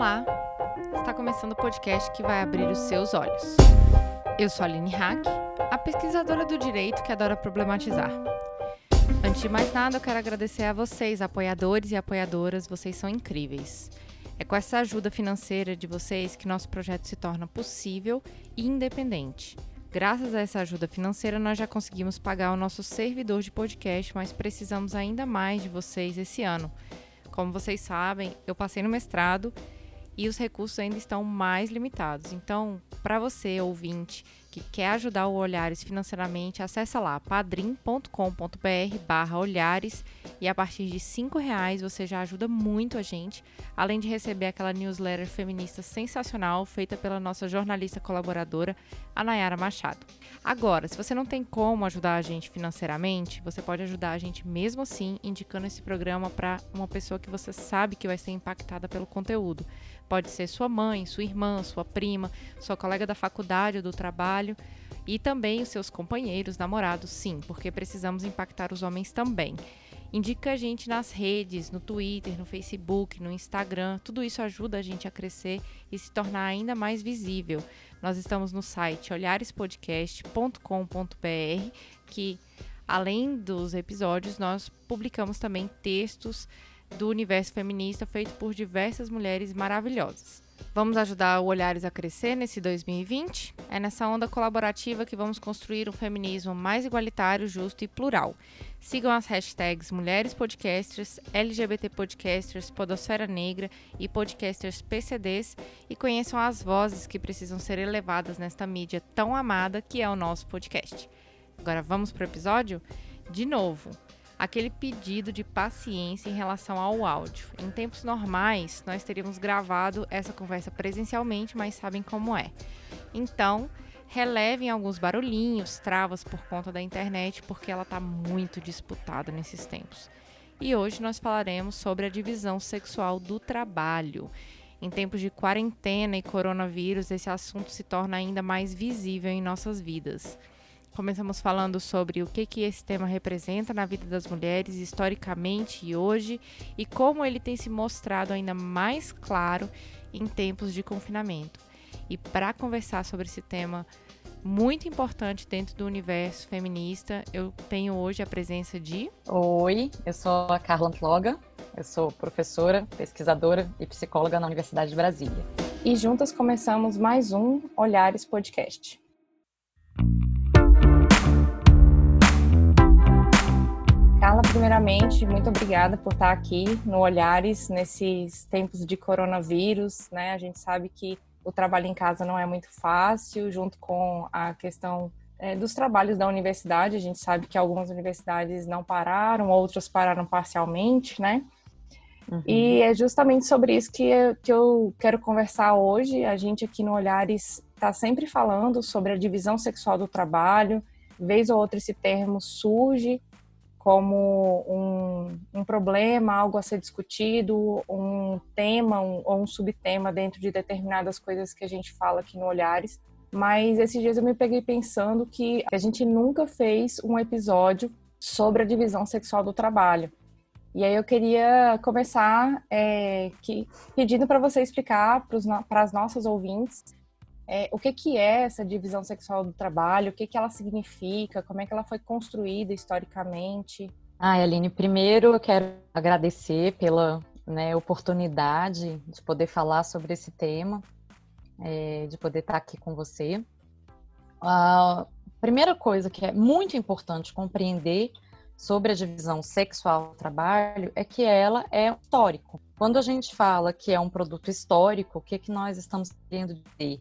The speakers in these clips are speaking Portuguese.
Olá! Está começando o podcast que vai abrir os seus olhos. Eu sou a Aline Hack, a pesquisadora do direito que adora problematizar. Antes de mais nada, eu quero agradecer a vocês, apoiadores e apoiadoras, vocês são incríveis. É com essa ajuda financeira de vocês que nosso projeto se torna possível e independente. Graças a essa ajuda financeira, nós já conseguimos pagar o nosso servidor de podcast, mas precisamos ainda mais de vocês esse ano. Como vocês sabem, eu passei no mestrado e os recursos ainda estão mais limitados. Então, para você, ouvinte, que quer ajudar o Olhares financeiramente, acessa lá padrim.com.br barra olhares e a partir de cinco reais você já ajuda muito a gente, além de receber aquela newsletter feminista sensacional feita pela nossa jornalista colaboradora, a Nayara Machado. Agora, se você não tem como ajudar a gente financeiramente, você pode ajudar a gente mesmo assim, indicando esse programa para uma pessoa que você sabe que vai ser impactada pelo conteúdo. Pode ser sua mãe, sua irmã, sua prima, sua colega da faculdade ou do trabalho e também os seus companheiros, namorados, sim, porque precisamos impactar os homens também. Indica a gente nas redes, no Twitter, no Facebook, no Instagram. Tudo isso ajuda a gente a crescer e se tornar ainda mais visível. Nós estamos no site olharespodcast.com.br, que além dos episódios, nós publicamos também textos do universo feminista feito por diversas mulheres maravilhosas. Vamos ajudar o Olhares a crescer nesse 2020? É nessa onda colaborativa que vamos construir um feminismo mais igualitário, justo e plural. Sigam as hashtags Mulheres Podcasters, LGBT Podcasters, Podosfera Negra e Podcasters PCDs e conheçam as vozes que precisam ser elevadas nesta mídia tão amada que é o nosso podcast. Agora vamos para o episódio? De novo, aquele pedido de paciência em relação ao áudio. Em tempos normais, nós teríamos gravado essa conversa presencialmente, mas sabem como é. Então, relevem alguns barulhinhos, travas por conta da internet, porque ela está muito disputada nesses tempos. E hoje nós falaremos sobre a divisão sexual do trabalho. Em tempos de quarentena e coronavírus, esse assunto se torna ainda mais visível em nossas vidas. Começamos falando sobre o que, que esse tema representa na vida das mulheres historicamente e hoje e como ele tem se mostrado ainda mais claro em tempos de confinamento. E para conversar sobre esse tema muito importante dentro do universo feminista, eu tenho hoje a presença de. Oi, eu sou a Carla Antloga, eu sou professora, pesquisadora e psicóloga na Universidade de Brasília. E juntas começamos mais um Olhares Podcast. Carla, primeiramente, muito obrigada por estar aqui no Olhares nesses tempos de coronavírus, né? A gente sabe que o trabalho em casa não é muito fácil, junto com a questão é, dos trabalhos da universidade. A gente sabe que algumas universidades não pararam, outras pararam parcialmente, né? Uhum. E é justamente sobre isso que eu, que eu quero conversar hoje. A gente aqui no Olhares está sempre falando sobre a divisão sexual do trabalho. Vez ou outra esse termo surge como um, um, problema, algo a ser discutido, um tema um, ou um subtema dentro de determinadas coisas que a gente fala aqui no Olhares. Mas esses dias eu me peguei pensando que a gente nunca fez um episódio sobre a divisão sexual do trabalho. E aí eu queria começar é, que, pedindo para você explicar para as nossas ouvintes é, o que, que é essa divisão sexual do trabalho, o que, que ela significa, como é que ela foi construída historicamente. Ah, Aline, primeiro eu quero agradecer pela né, oportunidade de poder falar sobre esse tema, é, de poder estar aqui com você. A primeira coisa que é muito importante compreender sobre a divisão sexual do trabalho é que ela é histórico. Quando a gente fala que é um produto histórico, o que, que nós estamos querendo dizer?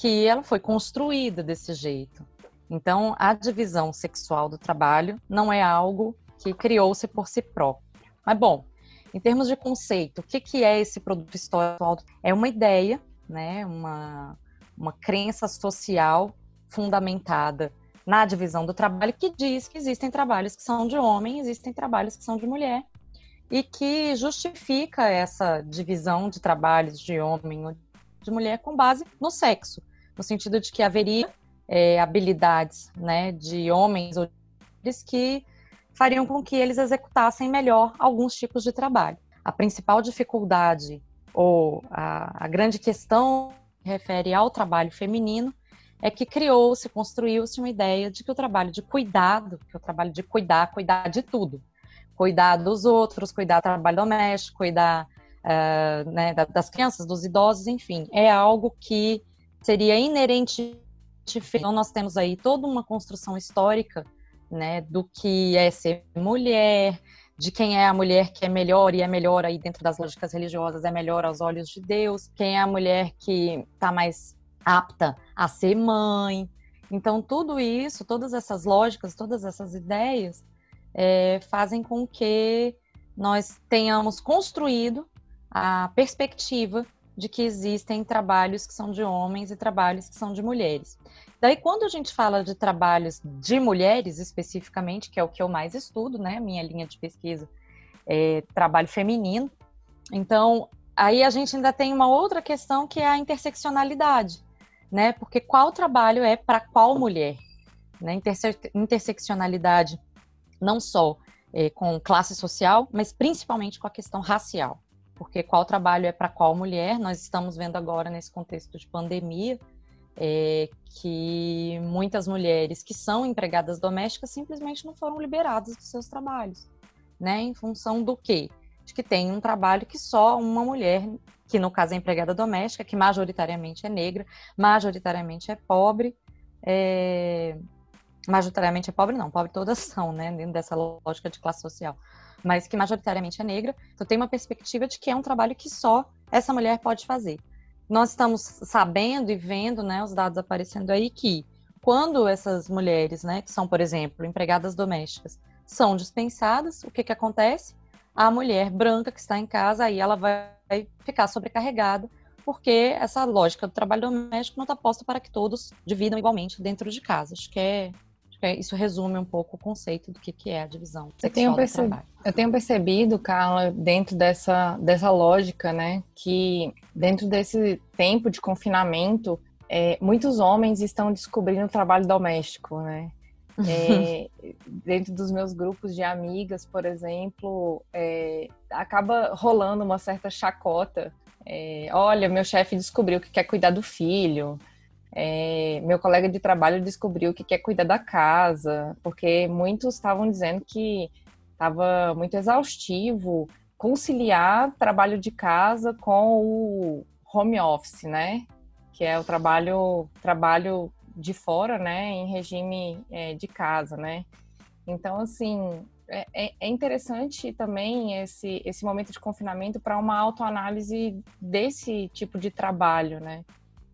Que ela foi construída desse jeito. Então, a divisão sexual do trabalho não é algo que criou-se por si próprio. Mas, bom, em termos de conceito, o que, que é esse produto histórico? É uma ideia, né, uma, uma crença social fundamentada na divisão do trabalho que diz que existem trabalhos que são de homem, existem trabalhos que são de mulher, e que justifica essa divisão de trabalhos de homem ou de mulher com base no sexo no sentido de que haveria é, habilidades né, de homens ou mulheres que fariam com que eles executassem melhor alguns tipos de trabalho. A principal dificuldade ou a, a grande questão que refere ao trabalho feminino é que criou-se, construiu-se uma ideia de que o trabalho de cuidado, que o trabalho de cuidar, cuidar de tudo, cuidar dos outros, cuidar do trabalho doméstico, cuidar uh, né, das crianças, dos idosos, enfim, é algo que seria inerente. Então, nós temos aí toda uma construção histórica né, do que é ser mulher, de quem é a mulher que é melhor e é melhor aí dentro das lógicas religiosas, é melhor aos olhos de Deus, quem é a mulher que está mais apta a ser mãe. Então, tudo isso, todas essas lógicas, todas essas ideias é, fazem com que nós tenhamos construído a perspectiva de que existem trabalhos que são de homens e trabalhos que são de mulheres. Daí, quando a gente fala de trabalhos de mulheres especificamente, que é o que eu mais estudo, né? Minha linha de pesquisa é trabalho feminino. Então, aí a gente ainda tem uma outra questão que é a interseccionalidade né? Porque qual trabalho é para qual mulher? Né? Interse interseccionalidade não só é, com classe social, mas principalmente com a questão racial. Porque qual trabalho é para qual mulher? Nós estamos vendo agora nesse contexto de pandemia é, que muitas mulheres que são empregadas domésticas simplesmente não foram liberadas dos seus trabalhos, né? Em função do quê? De que tem um trabalho que só uma mulher que no caso é empregada doméstica, que majoritariamente é negra, majoritariamente é pobre, é... majoritariamente é pobre não, pobre todas são, né, dentro dessa lógica de classe social, mas que majoritariamente é negra, então tem uma perspectiva de que é um trabalho que só essa mulher pode fazer. Nós estamos sabendo e vendo, né, os dados aparecendo aí que quando essas mulheres, né, que são, por exemplo, empregadas domésticas, são dispensadas, o que que acontece? A mulher branca que está em casa, aí ela vai ficar sobrecarregada, porque essa lógica do trabalho doméstico não está posta para que todos dividam igualmente dentro de casa. Acho que é, isso resume um pouco o conceito do que, que é a divisão eu tenho, percebido, eu tenho percebido, Carla, dentro dessa, dessa lógica, né, que dentro desse tempo de confinamento, é, muitos homens estão descobrindo o trabalho doméstico, né? É, dentro dos meus grupos de amigas, por exemplo, é, acaba rolando uma certa chacota. É, Olha, meu chefe descobriu que quer cuidar do filho. É, meu colega de trabalho descobriu que quer cuidar da casa, porque muitos estavam dizendo que estava muito exaustivo conciliar trabalho de casa com o home office, né? Que é o trabalho trabalho de fora, né, em regime é, de casa, né? Então, assim, é, é, é interessante também esse, esse momento de confinamento para uma autoanálise desse tipo de trabalho, né?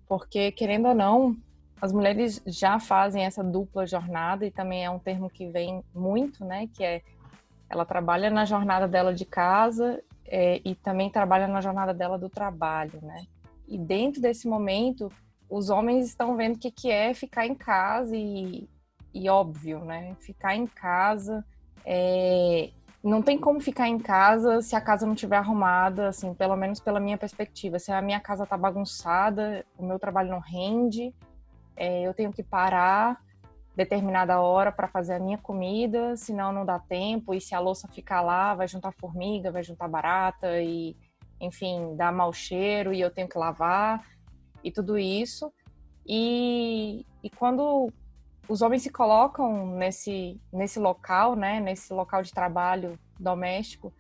Porque, querendo ou não, as mulheres já fazem essa dupla jornada e também é um termo que vem muito, né? Que é ela trabalha na jornada dela de casa é, e também trabalha na jornada dela do trabalho, né? E dentro desse momento, os homens estão vendo o que, que é ficar em casa e, e óbvio, né? Ficar em casa é, não tem como ficar em casa se a casa não estiver arrumada, assim, pelo menos pela minha perspectiva. Se a minha casa tá bagunçada, o meu trabalho não rende, é, eu tenho que parar determinada hora para fazer a minha comida, senão não dá tempo. E se a louça ficar lá, vai juntar formiga, vai juntar barata e, enfim, dá mau cheiro e eu tenho que lavar e tudo isso. E, e quando os homens se colocam nesse, nesse local, né, nesse local de trabalho doméstico,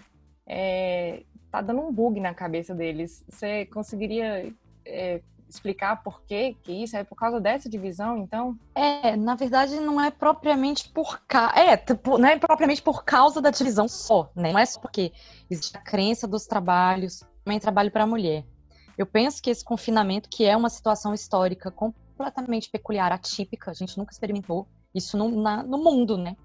é, tá dando um bug na cabeça deles. Você conseguiria é, explicar por que que isso é por causa dessa divisão, então? É, na verdade não é propriamente por ca... é, não é propriamente por causa da divisão só, né? Não é só porque existe a crença dos trabalhos, também trabalho para a mulher. Eu penso que esse confinamento, que é uma situação histórica completamente peculiar, atípica, a gente nunca experimentou isso no, na, no mundo, né?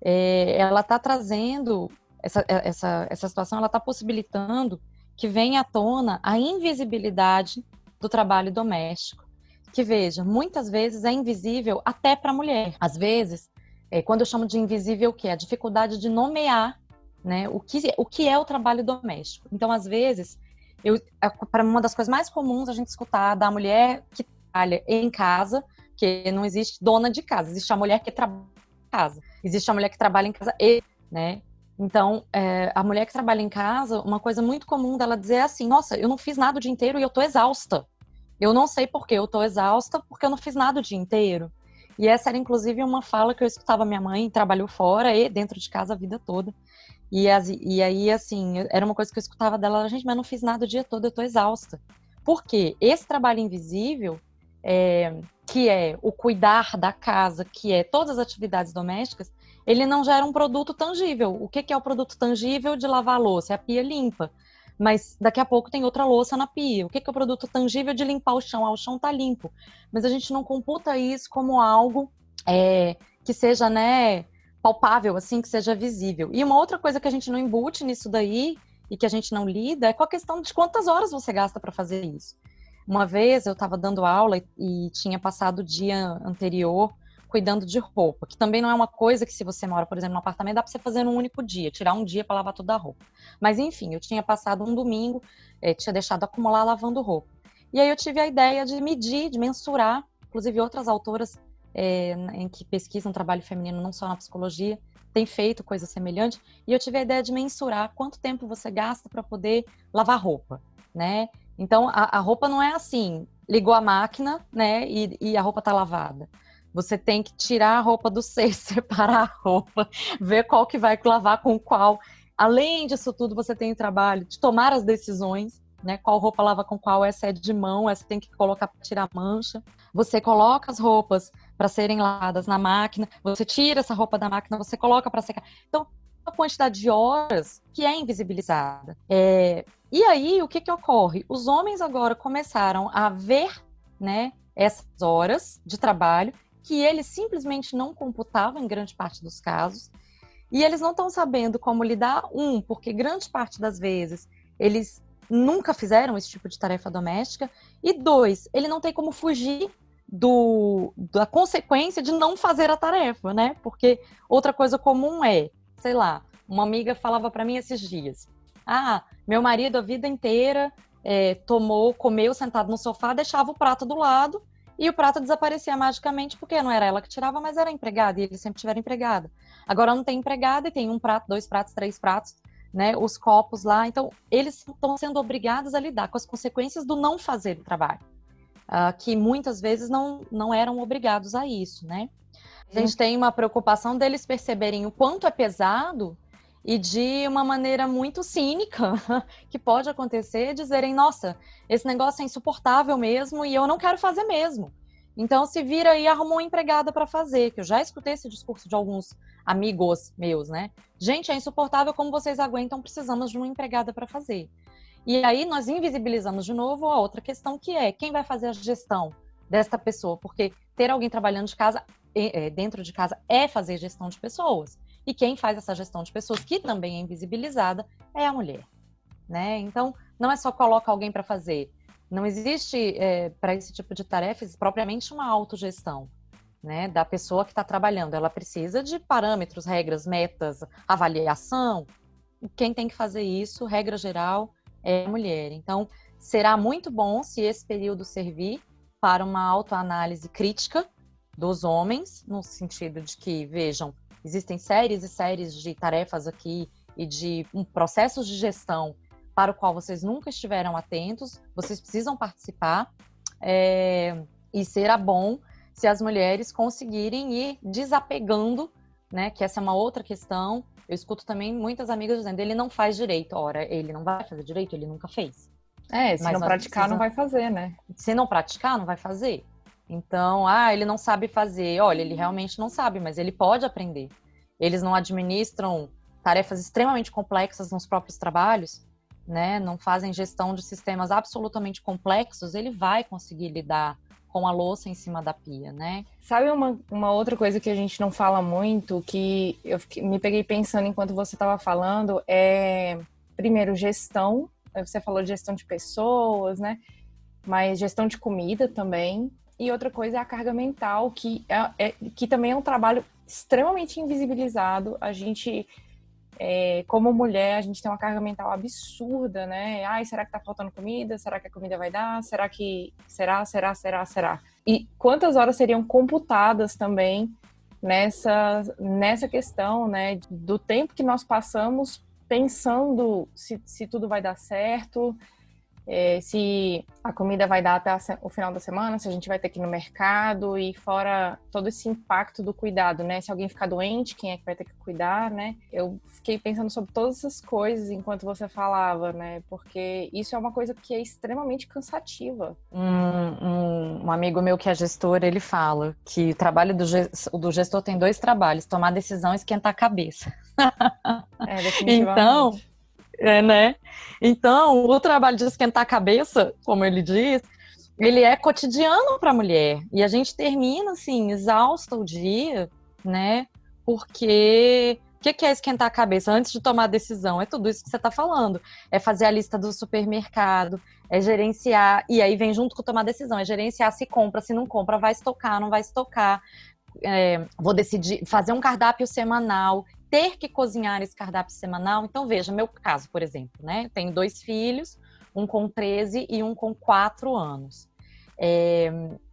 É, ela está trazendo essa, é, essa, essa situação, ela está possibilitando que venha à tona a invisibilidade do trabalho doméstico. Que veja, muitas vezes é invisível até para a mulher. Às vezes, é, quando eu chamo de invisível, o que é a dificuldade de nomear, né, o que o que é o trabalho doméstico. Então, às vezes, eu para uma das coisas mais comuns a gente escutar da mulher que trabalha em casa, que não existe dona de casa, existe a mulher que trabalha em casa, existe a mulher que trabalha em casa e, né? Então, é, a mulher que trabalha em casa, uma coisa muito comum dela dizer é assim: nossa, eu não fiz nada o dia inteiro e eu tô exausta. Eu não sei por que eu tô exausta, porque eu não fiz nada o dia inteiro. E essa era, inclusive, uma fala que eu escutava minha mãe, trabalhou fora e dentro de casa a vida toda. E, as, e aí, assim, era uma coisa que eu escutava dela, gente, mas eu não fiz nada o dia todo, eu tô exausta. Por quê? Esse trabalho invisível, é, que é o cuidar da casa, que é todas as atividades domésticas, ele não gera um produto tangível. O que, que é o produto tangível de lavar a louça? É a pia limpa. Mas daqui a pouco tem outra louça na pia. O que, que é o produto tangível de limpar o chão? Ah, o chão está limpo. Mas a gente não computa isso como algo é, que seja, né, palpável, assim, que seja visível. E uma outra coisa que a gente não embute nisso daí e que a gente não lida é com a questão de quantas horas você gasta para fazer isso. Uma vez eu estava dando aula e, tinha passado o dia anterior cuidando de roupa, que também não é uma coisa que se você mora, por exemplo, no apartamento, dá para você fazer num único dia, tirar um dia para lavar toda a roupa. Mas enfim, eu tinha passado um domingo, é, tinha deixado acumular lavando roupa. E aí eu tive a ideia de medir, de mensurar, inclusive outras autoras é, em que pesquisam trabalho feminino, não só na psicologia, têm feito coisa semelhante, e eu tive a ideia de mensurar quanto tempo você gasta para poder lavar roupa, né? Então, a, a, roupa não é assim, ligou a máquina, né, e, e a roupa está lavada. Você tem que tirar a roupa do cesto, separar a roupa, ver qual que vai lavar com qual. Além disso tudo, você tem o trabalho de tomar as decisões, né? Qual roupa lava com qual, essa é de mão, essa tem que colocar para tirar mancha. Você coloca as roupas para serem lavadas na máquina, você tira essa roupa da máquina, você coloca para secar. Então, a quantidade de horas que é invisibilizada. É... E aí, o que, que ocorre? Os homens agora começaram a ver né, essas horas de trabalho que eles simplesmente não computavam em grande parte dos casos. E eles não estão sabendo como lidar, um, porque grande parte das vezes eles nunca fizeram esse tipo de tarefa doméstica, e dois, ele não tem como fugir do, da consequência de não fazer a tarefa, né? Porque outra coisa comum é, sei lá, uma amiga falava para mim esses dias: ah, meu marido a vida inteira é, tomou, comeu sentado no sofá, deixava o prato do lado e o prato desaparecia magicamente porque não era ela que tirava, mas era a empregada, e eles sempre tiveram empregada. Agora não tem empregada e tem um prato, dois pratos, três pratos, né? Os copos lá. Então, eles estão sendo obrigados a lidar com as consequências do não fazer o trabalho. Uh, que muitas vezes não, não eram obrigados a isso, né? A gente tem uma preocupação deles perceberem o quanto é pesado e de uma maneira muito cínica que pode acontecer, dizerem, nossa, esse negócio é insuportável mesmo e eu não quero fazer mesmo. Então se vira e arruma uma empregada para fazer, que eu já escutei esse discurso de alguns amigos meus, né? Gente, é insuportável como vocês aguentam, precisamos de uma empregada para fazer. E aí nós invisibilizamos de novo a outra questão que é quem vai fazer a gestão desta pessoa, porque ter alguém trabalhando de casa é, dentro de casa é fazer gestão de pessoas. E quem faz essa gestão de pessoas, que também é invisibilizada, é a mulher. Né? Então, não é só coloca alguém para fazer. Não existe é, para esse tipo de tarefas propriamente uma autogestão né, da pessoa que está trabalhando. Ela precisa de parâmetros, regras, metas, avaliação. Quem tem que fazer isso, regra geral, é a mulher. Então, será muito bom se esse período servir para uma autoanálise crítica dos homens, no sentido de que, vejam, Existem séries e séries de tarefas aqui e de um, processos de gestão para o qual vocês nunca estiveram atentos, vocês precisam participar. É, e será bom se as mulheres conseguirem ir desapegando, né? Que essa é uma outra questão. Eu escuto também muitas amigas dizendo: ele não faz direito. Ora, ele não vai fazer direito, ele nunca fez. É, se Mas não praticar, não vai fazer, né? Se não praticar, não vai fazer. Então, ah, ele não sabe fazer. Olha, ele realmente não sabe, mas ele pode aprender. Eles não administram tarefas extremamente complexas nos próprios trabalhos, né? Não fazem gestão de sistemas absolutamente complexos. Ele vai conseguir lidar com a louça em cima da pia, né? Sabe uma, uma outra coisa que a gente não fala muito, que eu fiquei, me peguei pensando enquanto você estava falando, é primeiro gestão. Você falou de gestão de pessoas, né? Mas gestão de comida também. E outra coisa é a carga mental, que, é, é, que também é um trabalho extremamente invisibilizado. A gente, é, como mulher, a gente tem uma carga mental absurda, né? Ai, será que tá faltando comida? Será que a comida vai dar? Será que. Será, será, será, será? E quantas horas seriam computadas também nessa, nessa questão, né, do tempo que nós passamos pensando se, se tudo vai dar certo, é, se a comida vai dar até o final da semana, se a gente vai ter que ir no mercado e fora todo esse impacto do cuidado, né? Se alguém ficar doente, quem é que vai ter que cuidar, né? Eu fiquei pensando sobre todas essas coisas enquanto você falava, né? Porque isso é uma coisa que é extremamente cansativa. Um, um, um amigo meu que é gestor, ele fala que o trabalho do, do gestor tem dois trabalhos: tomar decisão e esquentar a cabeça. É, definitivamente. então, é, né? Então, o trabalho de esquentar a cabeça, como ele diz, ele é cotidiano para a mulher. E a gente termina, assim, exausta o dia, né? Porque o que, que é esquentar a cabeça antes de tomar a decisão? É tudo isso que você está falando. É fazer a lista do supermercado, é gerenciar, e aí vem junto com tomar a decisão, é gerenciar se compra, se não compra, vai estocar, não vai estocar. É, vou decidir fazer um cardápio semanal ter que cozinhar esse cardápio semanal. Então, veja, meu caso, por exemplo, né? Tenho dois filhos, um com 13 e um com 4 anos. É,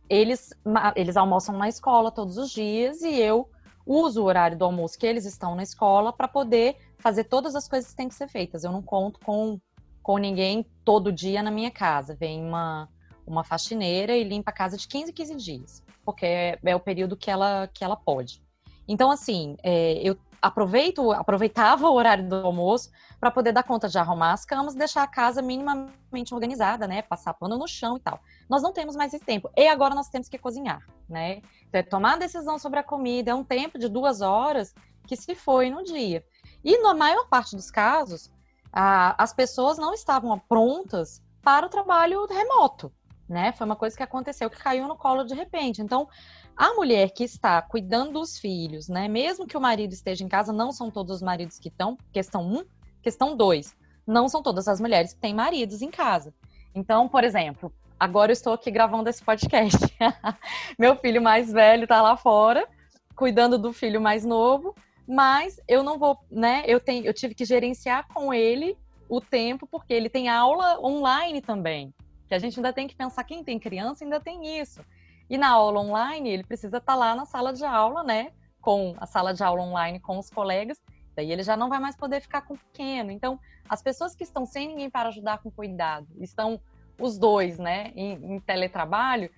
eles, eles almoçam na escola todos os dias e eu uso o horário do almoço que eles estão na escola para poder fazer todas as coisas que têm que ser feitas. Eu não conto com, com ninguém todo dia na minha casa. Vem uma, uma faxineira e limpa a casa de 15 15 dias, porque é, é o período que ela, que ela pode. Então, assim, é, eu aproveito, aproveitava o horário do almoço para poder dar conta de arrumar as camas, deixar a casa minimamente organizada, né? Passar pano no chão e tal. Nós não temos mais esse tempo. E agora nós temos que cozinhar, né? Então, é tomar decisão sobre a comida é um tempo de duas horas que se foi no dia. E na maior parte dos casos, a, as pessoas não estavam prontas para o trabalho remoto, né? Foi uma coisa que aconteceu que caiu no colo de repente. Então, a mulher que está cuidando dos filhos, né? Mesmo que o marido esteja em casa, não são todos os maridos que estão. Questão um. Questão dois. Não são todas as mulheres que têm maridos em casa. Então, por exemplo, agora eu estou aqui gravando esse podcast. Meu filho mais velho está lá fora, cuidando do filho mais novo, mas eu não vou, né? Eu, tenho, eu tive que gerenciar com ele o tempo, porque ele tem aula online também. Que a gente ainda tem que pensar, quem tem criança ainda tem isso. E na aula online, ele precisa estar tá lá na sala de aula, né? Com a sala de aula online com os colegas. Daí ele já não vai mais poder ficar com o pequeno. Então, as pessoas que estão sem ninguém para ajudar com cuidado, estão os dois, né, em, em teletrabalho,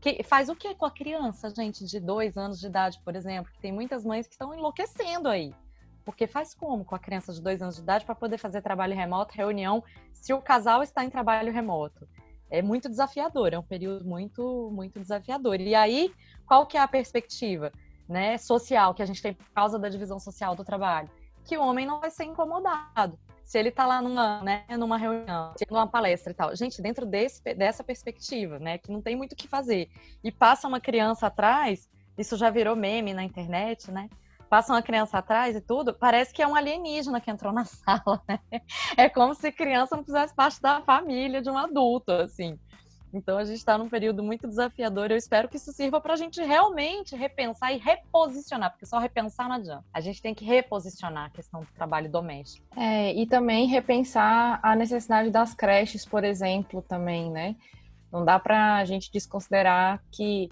que faz o que com a criança, gente, de dois anos de idade, por exemplo? Que tem muitas mães que estão enlouquecendo aí. Porque faz como com a criança de dois anos de idade para poder fazer trabalho remoto, reunião, se o casal está em trabalho remoto? É muito desafiador, é um período muito, muito desafiador. E aí, qual que é a perspectiva né, social que a gente tem por causa da divisão social do trabalho? Que o homem não vai ser incomodado. Se ele está lá numa, né, numa reunião, numa palestra e tal. Gente, dentro desse, dessa perspectiva, né, que não tem muito o que fazer, e passa uma criança atrás, isso já virou meme na internet, né? Passa uma criança atrás e tudo, parece que é um alienígena que entrou na sala, né? É como se criança não fizesse parte da família de um adulto, assim. Então a gente está num período muito desafiador. Eu espero que isso sirva para a gente realmente repensar e reposicionar, porque só repensar não adianta. A gente tem que reposicionar a questão do trabalho doméstico. É, e também repensar a necessidade das creches, por exemplo, também, né? Não dá para a gente desconsiderar que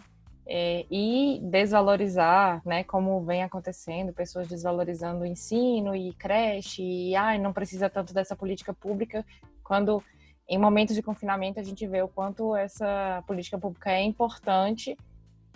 é, e desvalorizar, né, como vem acontecendo, pessoas desvalorizando o ensino e creche, e ai, não precisa tanto dessa política pública, quando em momentos de confinamento a gente vê o quanto essa política pública é importante,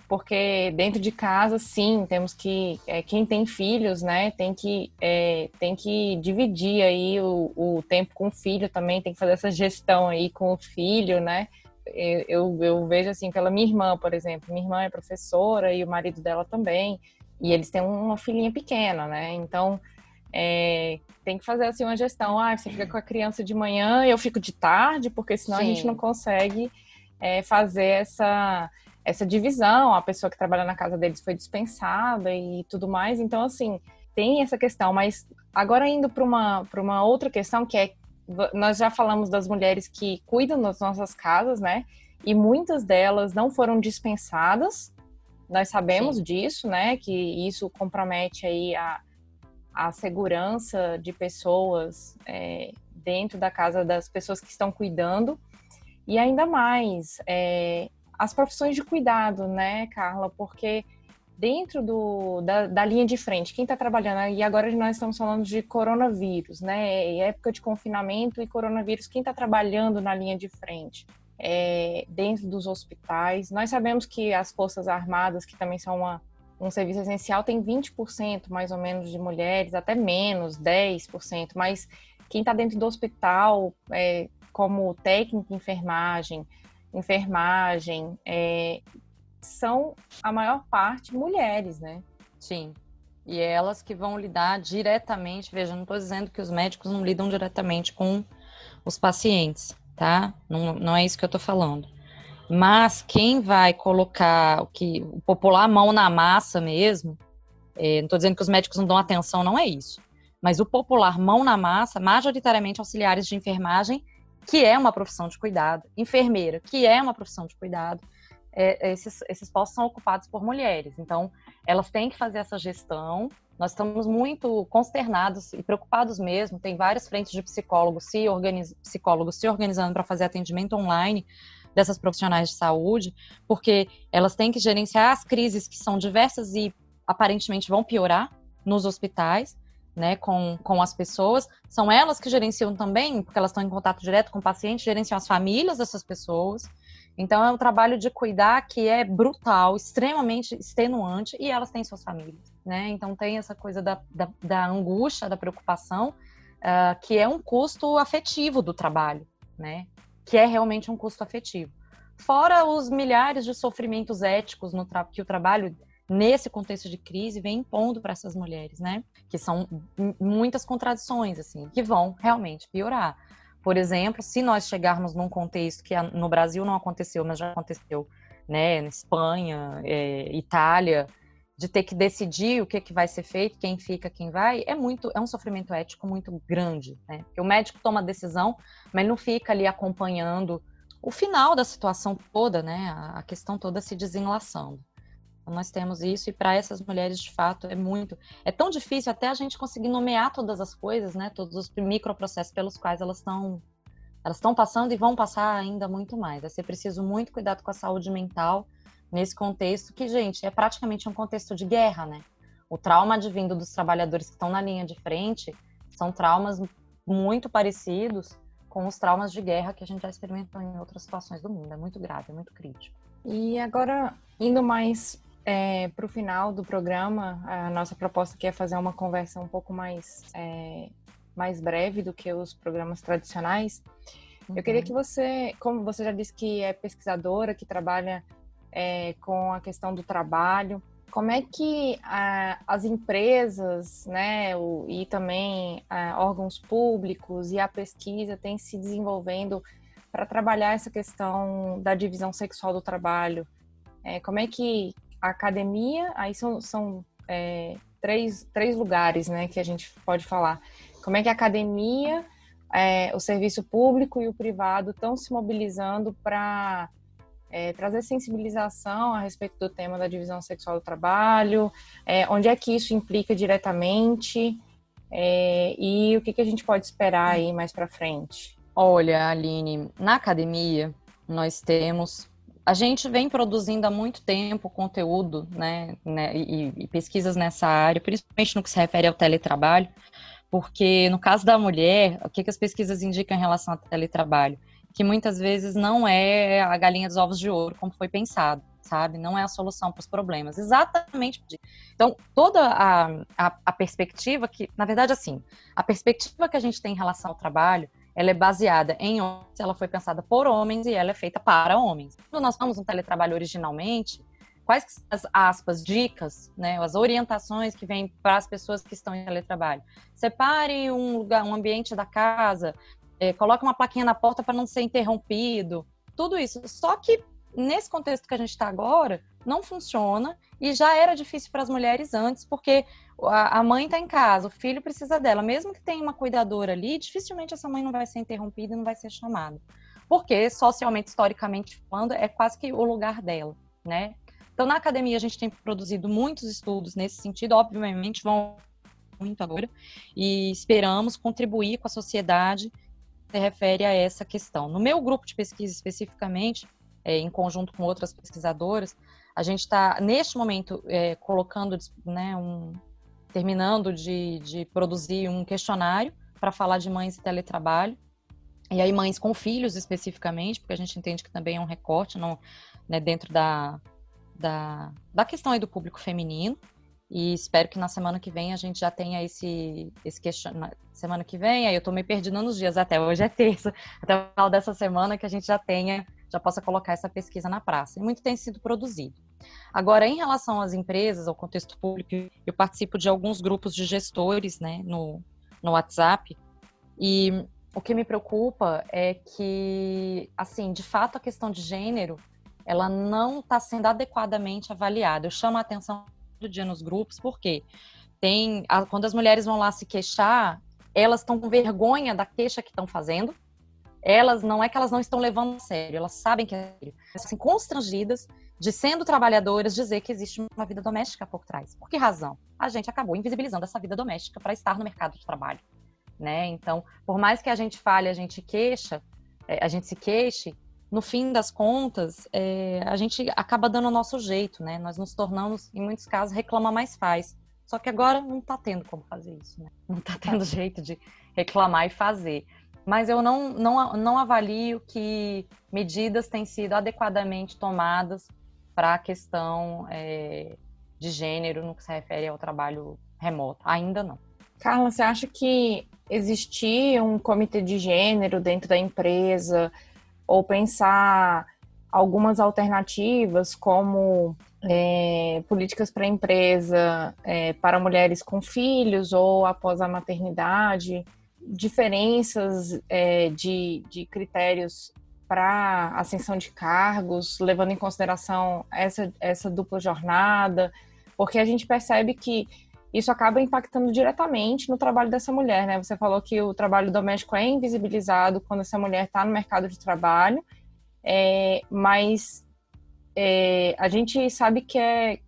porque dentro de casa, sim, temos que, é, quem tem filhos, né, tem que, é, tem que dividir aí o, o tempo com o filho também, tem que fazer essa gestão aí com o filho, né, eu, eu vejo assim pela minha irmã, por exemplo. Minha irmã é professora e o marido dela também. E eles têm uma filhinha pequena, né? Então é, tem que fazer assim uma gestão. Ah, você fica com a criança de manhã, eu fico de tarde, porque senão Sim. a gente não consegue é, fazer essa essa divisão. A pessoa que trabalha na casa deles foi dispensada e tudo mais. Então assim tem essa questão. Mas agora indo para uma para uma outra questão que é nós já falamos das mulheres que cuidam das nossas casas, né? E muitas delas não foram dispensadas. Nós sabemos Sim. disso, né? Que isso compromete aí a, a segurança de pessoas é, dentro da casa das pessoas que estão cuidando. E ainda mais, é, as profissões de cuidado, né, Carla? Porque dentro do, da, da, linha de frente, quem está trabalhando, e agora nós estamos falando de coronavírus, né? época de confinamento e coronavírus, quem está trabalhando na linha de frente? É, dentro dos hospitais. Nós sabemos que as Forças Armadas, que também são uma, um serviço essencial, tem 20% mais ou menos de mulheres, até menos, 10%, mas quem está dentro do hospital, é, como técnico enfermagem, enfermagem, é, são a maior parte mulheres, né? Sim. E é elas que vão lidar diretamente. Veja, não estou dizendo que os médicos não lidam diretamente com os pacientes, tá? Não, não é isso que eu estou falando. Mas quem vai colocar o que popular mão na massa mesmo, é, não estou dizendo que os médicos não dão atenção, não é isso. Mas o popular mão na massa, majoritariamente auxiliares de enfermagem, que é uma profissão de cuidado, enfermeira, que é uma profissão de cuidado, é, esses, esses postos são ocupados por mulheres. Então, elas têm que fazer essa gestão. Nós estamos muito consternados e preocupados mesmo. Tem várias frentes de psicólogos se, organiz, psicólogos se organizando para fazer atendimento online dessas profissionais de saúde, porque elas têm que gerenciar as crises que são diversas e aparentemente vão piorar nos hospitais. Né, com, com as pessoas, são elas que gerenciam também, porque elas estão em contato direto com o paciente, gerenciam as famílias dessas pessoas. Então é um trabalho de cuidar que é brutal, extremamente extenuante, e elas têm suas famílias, né? Então tem essa coisa da, da, da angústia, da preocupação, uh, que é um custo afetivo do trabalho, né? Que é realmente um custo afetivo. Fora os milhares de sofrimentos éticos no que o trabalho nesse contexto de crise vem impondo para essas mulheres, né? Que são muitas contradições assim, que vão realmente piorar. Por exemplo, se nós chegarmos num contexto que no Brasil não aconteceu, mas já aconteceu, né, na Espanha, é, Itália, de ter que decidir o que, que vai ser feito, quem fica, quem vai, é muito, é um sofrimento ético muito grande, né? Porque o médico toma a decisão, mas não fica ali acompanhando o final da situação toda, né? A questão toda se desenlaçando. Nós temos isso, e para essas mulheres, de fato, é muito. É tão difícil até a gente conseguir nomear todas as coisas, né? Todos os microprocessos pelos quais elas estão elas estão passando e vão passar ainda muito mais. Vai ser preciso muito cuidado com a saúde mental nesse contexto, que, gente, é praticamente um contexto de guerra, né? O trauma advindo dos trabalhadores que estão na linha de frente são traumas muito parecidos com os traumas de guerra que a gente já experimentou em outras situações do mundo. É muito grave, é muito crítico. E agora, indo mais é, para o final do programa, a nossa proposta aqui é fazer uma conversa um pouco mais, é, mais breve do que os programas tradicionais. Uhum. Eu queria uhum. que você, como você já disse que é pesquisadora, que trabalha é, com a questão do trabalho, como é que a, as empresas, né, o, e também a, órgãos públicos e a pesquisa têm se desenvolvendo para trabalhar essa questão da divisão sexual do trabalho? É, como é que a academia, aí são, são é, três, três lugares né, que a gente pode falar. Como é que a academia, é, o serviço público e o privado estão se mobilizando para é, trazer sensibilização a respeito do tema da divisão sexual do trabalho, é, onde é que isso implica diretamente é, e o que, que a gente pode esperar aí mais para frente? Olha, Aline, na academia nós temos a gente vem produzindo há muito tempo conteúdo né, né e, e, pesquisas nessa área, principalmente no que se refere ao teletrabalho, porque no caso da mulher, o que, que as pesquisas indicam em relação ao teletrabalho? Que muitas vezes não é a galinha dos ovos de ouro, como foi pensado, sabe? Não é a solução para os problemas. Exatamente. Então, toda a, a, a perspectiva que, na verdade, assim, a perspectiva que a gente tem em relação ao trabalho ela é baseada em homens, ela foi pensada por homens e ela é feita para homens. Quando nós falamos no teletrabalho originalmente, quais são as aspas, dicas, né, as orientações que vêm para as pessoas que estão em teletrabalho? Separe um lugar, um ambiente da casa, é, coloque uma plaquinha na porta para não ser interrompido, tudo isso. Só que nesse contexto que a gente está agora, não funciona e já era difícil para as mulheres antes, porque a, mãe está em casa, o filho precisa dela. Mesmo que tenha uma cuidadora ali, dificilmente essa mãe não vai ser interrompida e não vai ser chamada. Porque, socialmente, historicamente falando, é quase que o lugar dela, né? Então, na academia, a gente tem produzido muitos estudos nesse sentido, obviamente vão muito agora, e esperamos contribuir com a sociedade se refere a essa questão. No meu grupo de pesquisa especificamente, é, em conjunto com outras pesquisadoras, A gente está, neste momento, é, colocando, né, um, terminando de, de produzir um questionário para falar de mães e teletrabalho. E aí, mães com filhos especificamente, porque a gente entende que também é um recorte né, dentro da, da, da questão aí do público feminino. E espero que na semana que vem a gente já tenha esse, esse questionário. Semana que vem, aí eu tô meio perdida nos dias, até hoje é terça, até o final dessa semana que a gente já tenha, já possa colocar essa pesquisa na praça. E muito tem sido produzido. Agora, em relação às empresas, ao contexto público, eu participo de alguns grupos de gestores, né, no, no WhatsApp, e o que me preocupa é que, assim, de fato, a questão de gênero, ela não está sendo adequadamente avaliada. Eu chamo a atenção do dia nos grupos, porque tem, quando as mulheres vão lá se queixar, elas estão com vergonha da queixa que estão fazendo. Elas não é que elas não estão levando a sério, elas sabem que é sério. Assim, constrangidas de sendo trabalhadoras dizer que existe uma vida doméstica por trás. Por que razão? A gente acabou invisibilizando essa vida doméstica para estar no mercado de trabalho, né? Então, por mais que a gente fale, a gente queixa, é, a gente se queixe, no fim das contas, é, a gente acaba dando o nosso jeito, né? Nós nos tornamos, em muitos casos, reclama mais faz. Só que agora não está tendo como fazer isso, né? Não está tendo jeito de reclamar e fazer. Mas eu não, não, não avalio que medidas têm sido adequadamente tomadas para a questão é, de gênero no que se refere ao trabalho remoto. Ainda não. Carla, você acha que existir um comitê de gênero dentro da empresa ou pensar algumas alternativas como é, políticas para a empresa é, para mulheres com filhos ou após a maternidade, diferenças é, de, de critérios para ascensão de cargos, levando em consideração essa, essa dupla jornada, porque a gente percebe que isso acaba impactando diretamente no trabalho dessa mulher, né? Você falou que o trabalho doméstico é invisibilizado quando essa mulher está no mercado de trabalho, é, mas é, a gente sabe que é,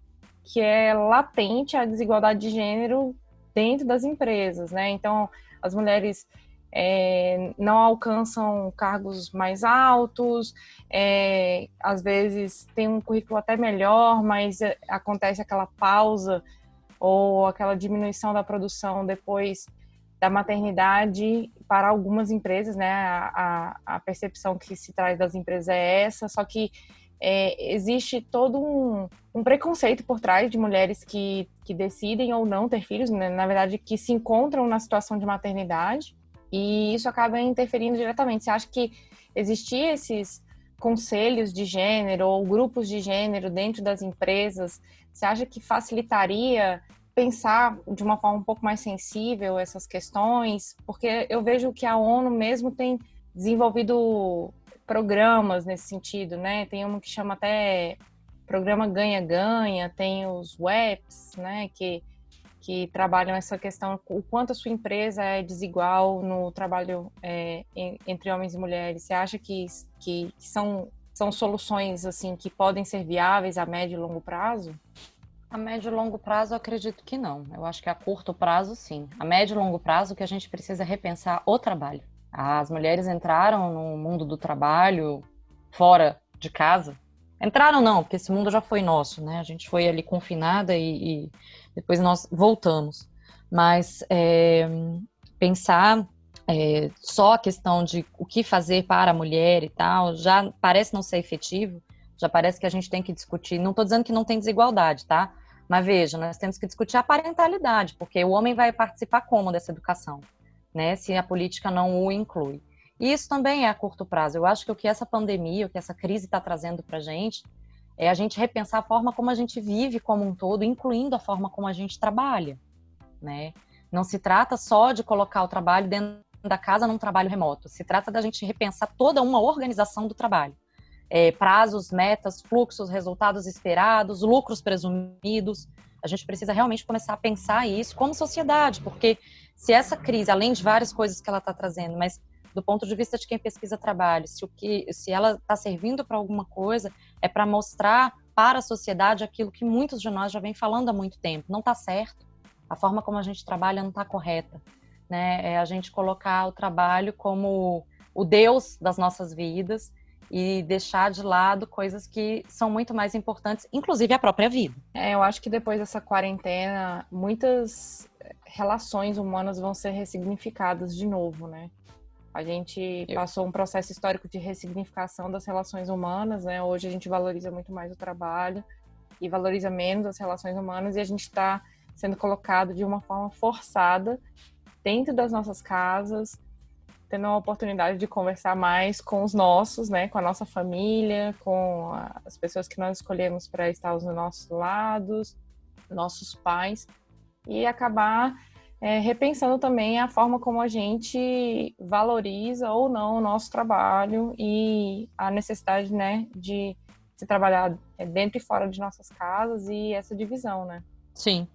que é latente a desigualdade de gênero dentro das empresas, né? Então, as mulheres é, não alcançam cargos mais altos, é, às vezes tem um currículo até melhor, mas é, acontece aquela pausa ou aquela diminuição da produção depois da maternidade para algumas empresas, né? A, a, a percepção que se traz das empresas é essa, só que é, existe todo um, um, preconceito por trás de mulheres que, que decidem ou não ter filhos, né? na verdade, que se encontram na situação de maternidade, e isso acaba interferindo diretamente. Você acha que existir esses conselhos de gênero ou grupos de gênero dentro das empresas você acha que facilitaria pensar de uma forma um pouco mais sensível essas questões? Porque eu vejo que a ONU mesmo tem desenvolvido programas nesse sentido, né? Tem um que chama até programa ganha-ganha, tem os WEPs, né, que, que trabalham essa questão, o quanto a sua empresa é desigual no trabalho é, entre homens e mulheres. Você acha que, que são são soluções assim que podem ser viáveis a médio e longo prazo? A médio e longo prazo, eu acredito que não. Eu acho que a curto prazo, sim. A médio e longo prazo, que a gente precisa é repensar o trabalho. As mulheres entraram no mundo do trabalho fora de casa. Entraram não, porque esse mundo já foi nosso, né? A gente foi ali confinada e, e depois nós voltamos. Mas é, pensar é, só a questão de o que fazer para a mulher e tal, já parece não ser efetivo, já parece que a gente tem que discutir. Não estou dizendo que não tem desigualdade, tá? Mas veja, nós temos que discutir a parentalidade, porque o homem vai participar como dessa educação, né? Se a política não o inclui. E isso também é a curto prazo. Eu acho que o que essa pandemia, o que essa crise está trazendo para a gente, é a gente repensar a forma como a gente vive como um todo, incluindo a forma como a gente trabalha, né? Não se trata só de colocar o trabalho dentro da casa num trabalho remoto. Se trata da gente repensar toda uma organização do trabalho. É, prazos, metas, fluxos, resultados esperados, lucros presumidos. A gente precisa realmente começar a pensar isso como sociedade, porque se essa crise, além de várias coisas que ela está trazendo, mas do ponto de vista de quem pesquisa trabalho, se, o que, se ela está servindo para alguma coisa, é para mostrar para a sociedade aquilo que muitos de nós já vem falando há muito tempo. Não está certo, a forma como a gente trabalha não está correta né? É a gente colocar o trabalho como o Deus das nossas vidas e deixar de lado coisas que são muito mais importantes, inclusive a própria vida. É, eu acho que depois dessa quarentena, muitas relações humanas vão ser ressignificadas de novo, né? A gente passou um processo histórico de ressignificação das relações humanas, né? Hoje a gente valoriza muito mais o trabalho e valoriza menos as relações humanas e a gente está sendo colocado de uma forma forçada dentro das nossas casas, tendo a oportunidade de conversar mais com os nossos, né, com a nossa família, com as pessoas que nós escolhemos para estar aos nossos lados, nossos pais, e acabar é, repensando também a forma como a gente valoriza ou não o nosso trabalho e a necessidade, né, de se trabalhar dentro e fora de nossas casas e essa divisão, né? Sim,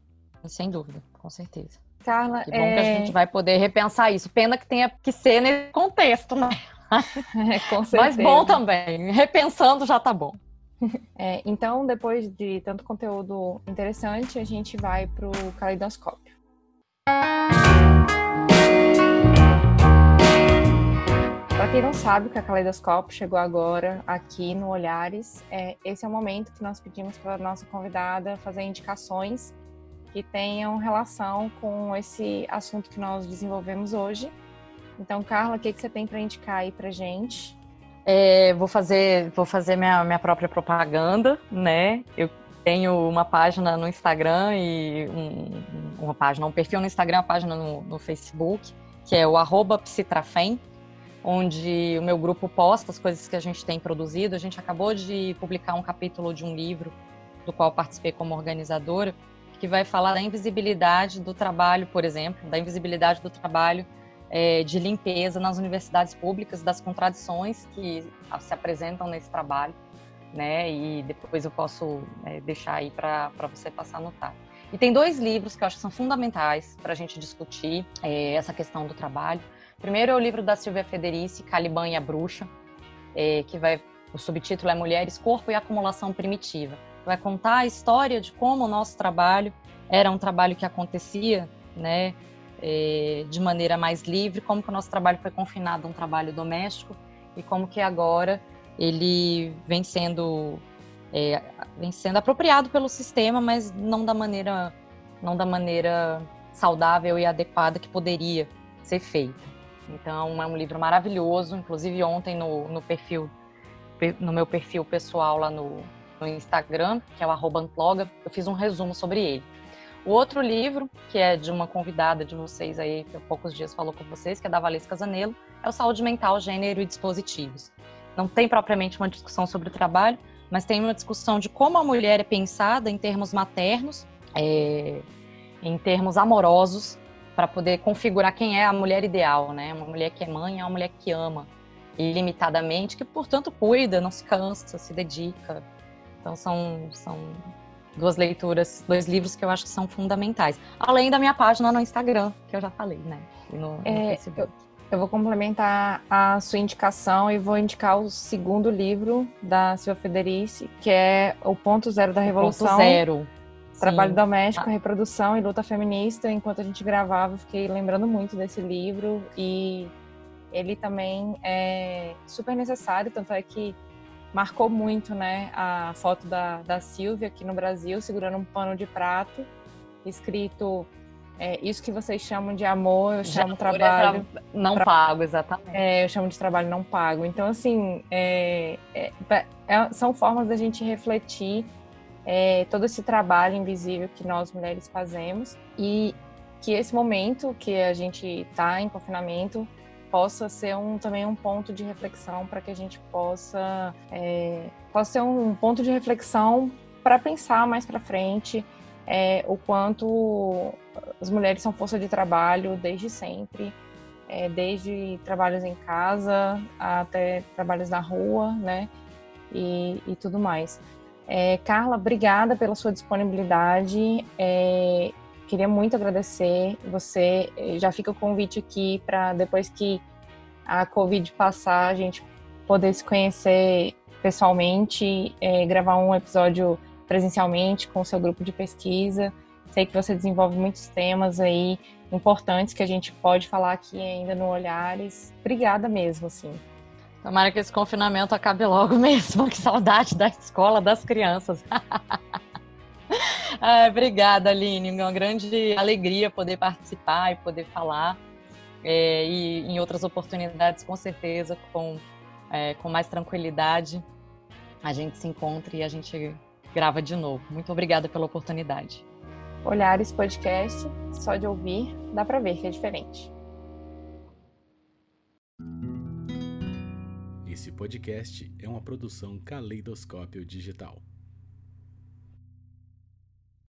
sem dúvida, com certeza. Carla, que bom é... que a é gente vai poder repensar isso. Pena que tenha que ser nesse contexto, né? É, com certeza. Mas bom também. Repensando já tá bom. É, então, depois de tanto conteúdo interessante, a gente vai para o caleidoscópio. Para quem não sabe, o que a Caleidoscópio chegou agora aqui no Olhares, é, esse é o momento que nós pedimos para a nossa convidada fazer indicações que tenham relação com esse assunto que nós desenvolvemos hoje. Então, Carla, o que, que você tem para indicar aí para gente? É, vou fazer, vou fazer minha, minha própria propaganda, né? Eu tenho uma página no Instagram e um, uma página, um perfil no Instagram, uma página no, no Facebook, que é o Psitrafem, onde o meu grupo posta as coisas que a gente tem produzido. A gente acabou de publicar um capítulo de um livro do qual participei como organizadora, que vai falar da invisibilidade do trabalho, por exemplo, da invisibilidade do trabalho é, de limpeza nas universidades públicas, das contradições que se apresentam nesse trabalho, né? E depois eu posso é, deixar aí para você passar a notar. E tem dois livros que eu acho que são fundamentais para a gente discutir é, essa questão do trabalho. Primeiro é o livro da Silvia Federici, Caliban e a Bruxa, é, que vai o subtítulo é Mulheres, Corpo e Acumulação Primitiva vai contar a história de como o nosso trabalho era um trabalho que acontecia, né, é, de maneira mais livre, como que o nosso trabalho foi confinado a um trabalho doméstico e como que agora ele vem sendo é, vem sendo apropriado pelo sistema, mas não da maneira não da maneira saudável e adequada que poderia ser feita. Então é um livro maravilhoso, inclusive ontem no, no perfil no meu perfil pessoal lá no, no Instagram, que é o arroba eu fiz um resumo sobre ele. O outro livro, que é de uma convidada de vocês aí, que há poucos dias falou com vocês, que é da Valesca Casanelo, é o Saúde Mental, Gênero e Dispositivos. Não tem propriamente uma discussão sobre o trabalho, mas tem uma discussão de como a mulher é pensada em termos maternos, é, em termos amorosos, para poder configurar quem é a mulher ideal, né? Uma mulher que é mãe é uma mulher que ama ilimitadamente, que portanto cuida, não se cansa, se dedica, então são, são duas leituras, dois livros que eu acho que são fundamentais. Além da minha página no Instagram, que eu já falei, né? E no, é, no Facebook. Eu, eu, vou complementar a sua indicação e vou indicar o segundo livro da Silvia Federici, que é O Ponto Zero da Revolução. Ponto Zero. Trabalho Sim. doméstico, ah. reprodução e luta feminista. Enquanto a gente gravava, eu fiquei lembrando muito desse livro e ele também é super necessário, tanto é que marcou muito, né, a foto da, da Silvia aqui no Brasil, segurando um pano de prato, escrito é, isso que vocês chamam de amor, eu chamo de trabalho é não tra... pago, exatamente. É, eu chamo de trabalho não pago. Então, assim, é, é, é são formas da gente refletir todo esse trabalho invisível que nós mulheres fazemos e que esse momento que a gente está em confinamento possa ser um, também um ponto de reflexão para que a gente possa, é, possa ser um ponto de reflexão para pensar mais para frente é, o quanto as mulheres são força de trabalho desde sempre, é, desde trabalhos em casa até trabalhos na rua, né, e, e tudo mais. É, Carla, obrigada pela sua disponibilidade. É, queria muito agradecer você. Já fica o convite aqui para depois que a Covid passar, a gente poder se conhecer pessoalmente, é, gravar um episódio presencialmente com o seu grupo de pesquisa. Sei que você desenvolve muitos temas aí importantes que a gente pode falar aqui ainda no Olhares. Obrigada mesmo, assim. Tomara que esse confinamento acabe logo mesmo. Que saudade da escola, das crianças. ah, obrigada, Aline. Uma grande alegria poder participar e poder falar. É, e em outras oportunidades, com certeza, com, é, com mais tranquilidade, a gente se encontra e a gente grava de novo. Muito obrigada pela oportunidade. Olhares Podcast, só de ouvir, dá para ver que é diferente. Esse podcast é uma produção Caleidoscópio Digital.